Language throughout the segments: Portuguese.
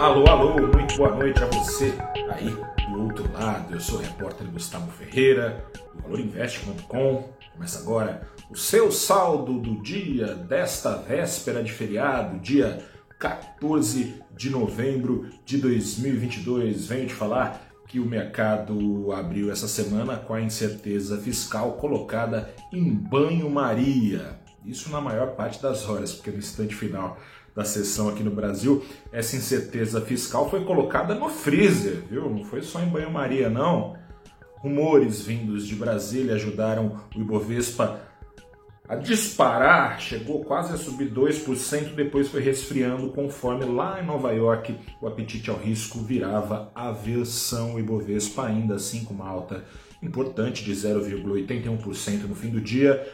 Alô, alô, muito boa noite a você aí do outro lado. Eu sou o repórter Gustavo Ferreira, do valorinvest.com. Começa agora o seu saldo do dia desta véspera de feriado, dia 14 de novembro de 2022. Venho te falar que o mercado abriu essa semana com a incerteza fiscal colocada em banho-maria. Isso na maior parte das horas, porque no instante final da sessão aqui no Brasil, essa incerteza fiscal foi colocada no freezer, viu? Não foi só em banho-maria, não. Rumores vindos de Brasília ajudaram o Ibovespa a disparar, chegou quase a subir 2%, depois foi resfriando conforme lá em Nova York o apetite ao risco virava aversão. O Ibovespa ainda assim com uma alta importante de 0,81% no fim do dia.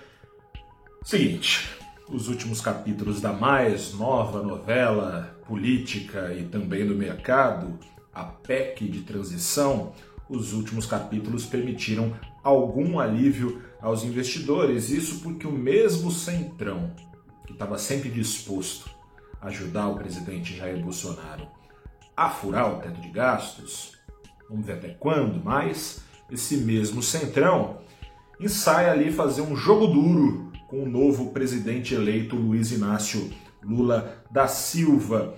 Seguinte, os últimos capítulos da mais nova novela política e também do mercado, a PEC de transição, os últimos capítulos permitiram algum alívio aos investidores. Isso porque o mesmo Centrão, que estava sempre disposto a ajudar o presidente Jair Bolsonaro a furar o teto de gastos, vamos ver até quando, mas esse mesmo Centrão ensaia ali fazer um jogo duro com o novo presidente eleito Luiz Inácio Lula da Silva.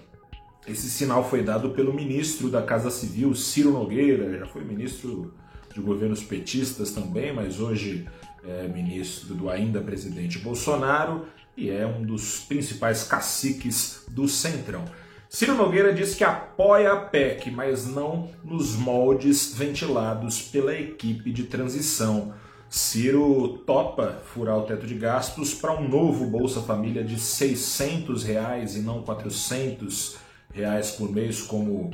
Esse sinal foi dado pelo ministro da Casa Civil, Ciro Nogueira, já foi ministro de governos petistas também, mas hoje é ministro do ainda presidente Bolsonaro e é um dos principais caciques do Centrão. Ciro Nogueira diz que apoia a PEC, mas não nos moldes ventilados pela equipe de transição. Ciro topa furar o teto de gastos para um novo Bolsa Família de 600 reais e não 400 reais por mês, como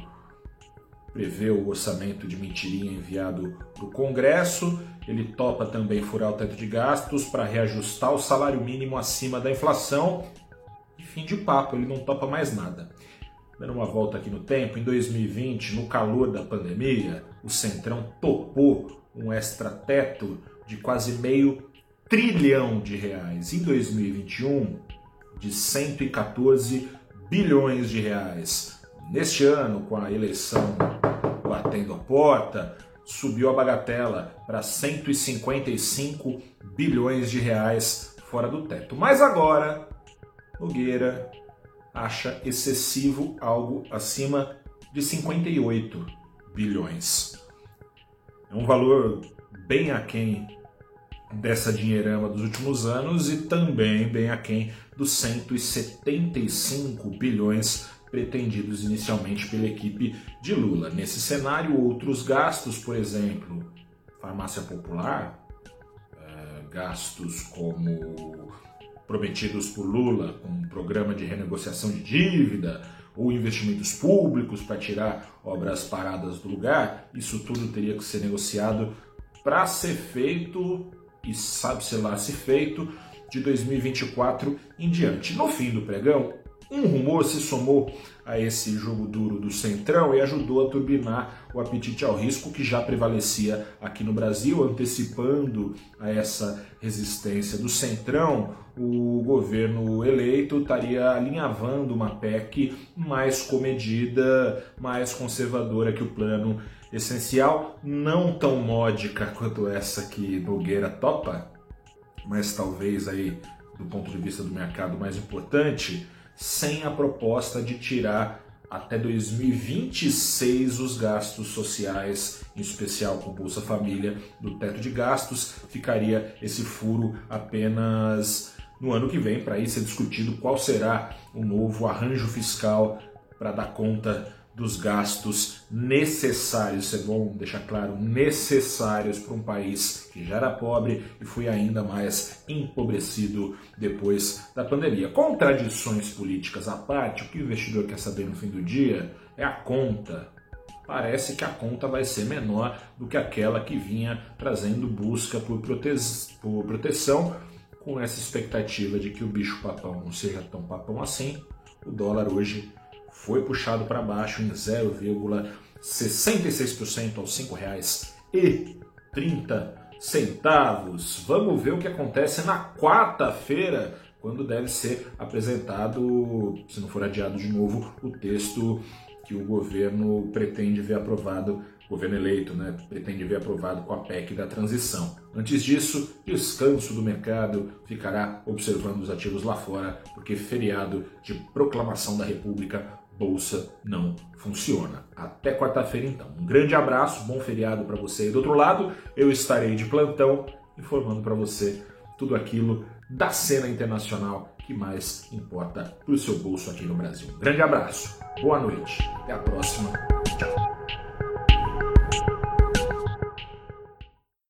prevê o orçamento de mentirinha enviado para o Congresso. Ele topa também furar o teto de gastos para reajustar o salário mínimo acima da inflação. E fim de papo, ele não topa mais nada. Dando uma volta aqui no tempo, em 2020, no calor da pandemia, o Centrão topou um extra-teto de quase meio trilhão de reais. Em 2021, de 114 bilhões de reais. Neste ano, com a eleição batendo a porta, subiu a bagatela para 155 bilhões de reais fora do teto. Mas agora, Nogueira acha excessivo algo acima de 58 bilhões. É um valor bem aquém dessa dinheirama dos últimos anos e também bem aquém dos 175 bilhões pretendidos inicialmente pela equipe de Lula. Nesse cenário, outros gastos, por exemplo, farmácia popular, é, gastos como prometidos por Lula, com um programa de renegociação de dívida, ou investimentos públicos para tirar obras paradas do lugar, isso tudo teria que ser negociado para ser feito, e sabe-se lá se feito, de 2024 em diante. No fim do pregão, um rumor se somou a esse jogo duro do Centrão e ajudou a turbinar o apetite ao risco que já prevalecia aqui no Brasil, antecipando a essa resistência do Centrão. O governo eleito estaria alinhavando uma PEC mais comedida, mais conservadora que o plano essencial, não tão módica quanto essa que Nogueira topa, mas talvez aí do ponto de vista do mercado mais importante, sem a proposta de tirar até 2026 os gastos sociais, em especial com Bolsa Família, do teto de gastos. Ficaria esse furo apenas no ano que vem, para aí ser discutido qual será o novo arranjo fiscal para dar conta dos gastos necessários, é bom deixar claro, necessários para um país que já era pobre e foi ainda mais empobrecido depois da pandemia. Contradições políticas à parte, o que o investidor quer saber no fim do dia é a conta. Parece que a conta vai ser menor do que aquela que vinha trazendo busca por, prote por proteção, com essa expectativa de que o bicho papão não seja tão papão assim. O dólar hoje foi puxado para baixo em 0,66% aos R$ 5,30. Vamos ver o que acontece na quarta-feira, quando deve ser apresentado, se não for adiado de novo, o texto que o governo pretende ver aprovado, governo eleito, né, pretende ver aprovado com a PEC da transição. Antes disso, descanso do mercado, ficará observando os ativos lá fora, porque feriado de proclamação da República, bolsa não funciona. Até quarta-feira então. Um grande abraço, bom feriado para você. E do outro lado, eu estarei de plantão informando para você tudo aquilo da cena internacional que mais importa para o seu bolso aqui no Brasil. Um grande abraço, boa noite, até a próxima.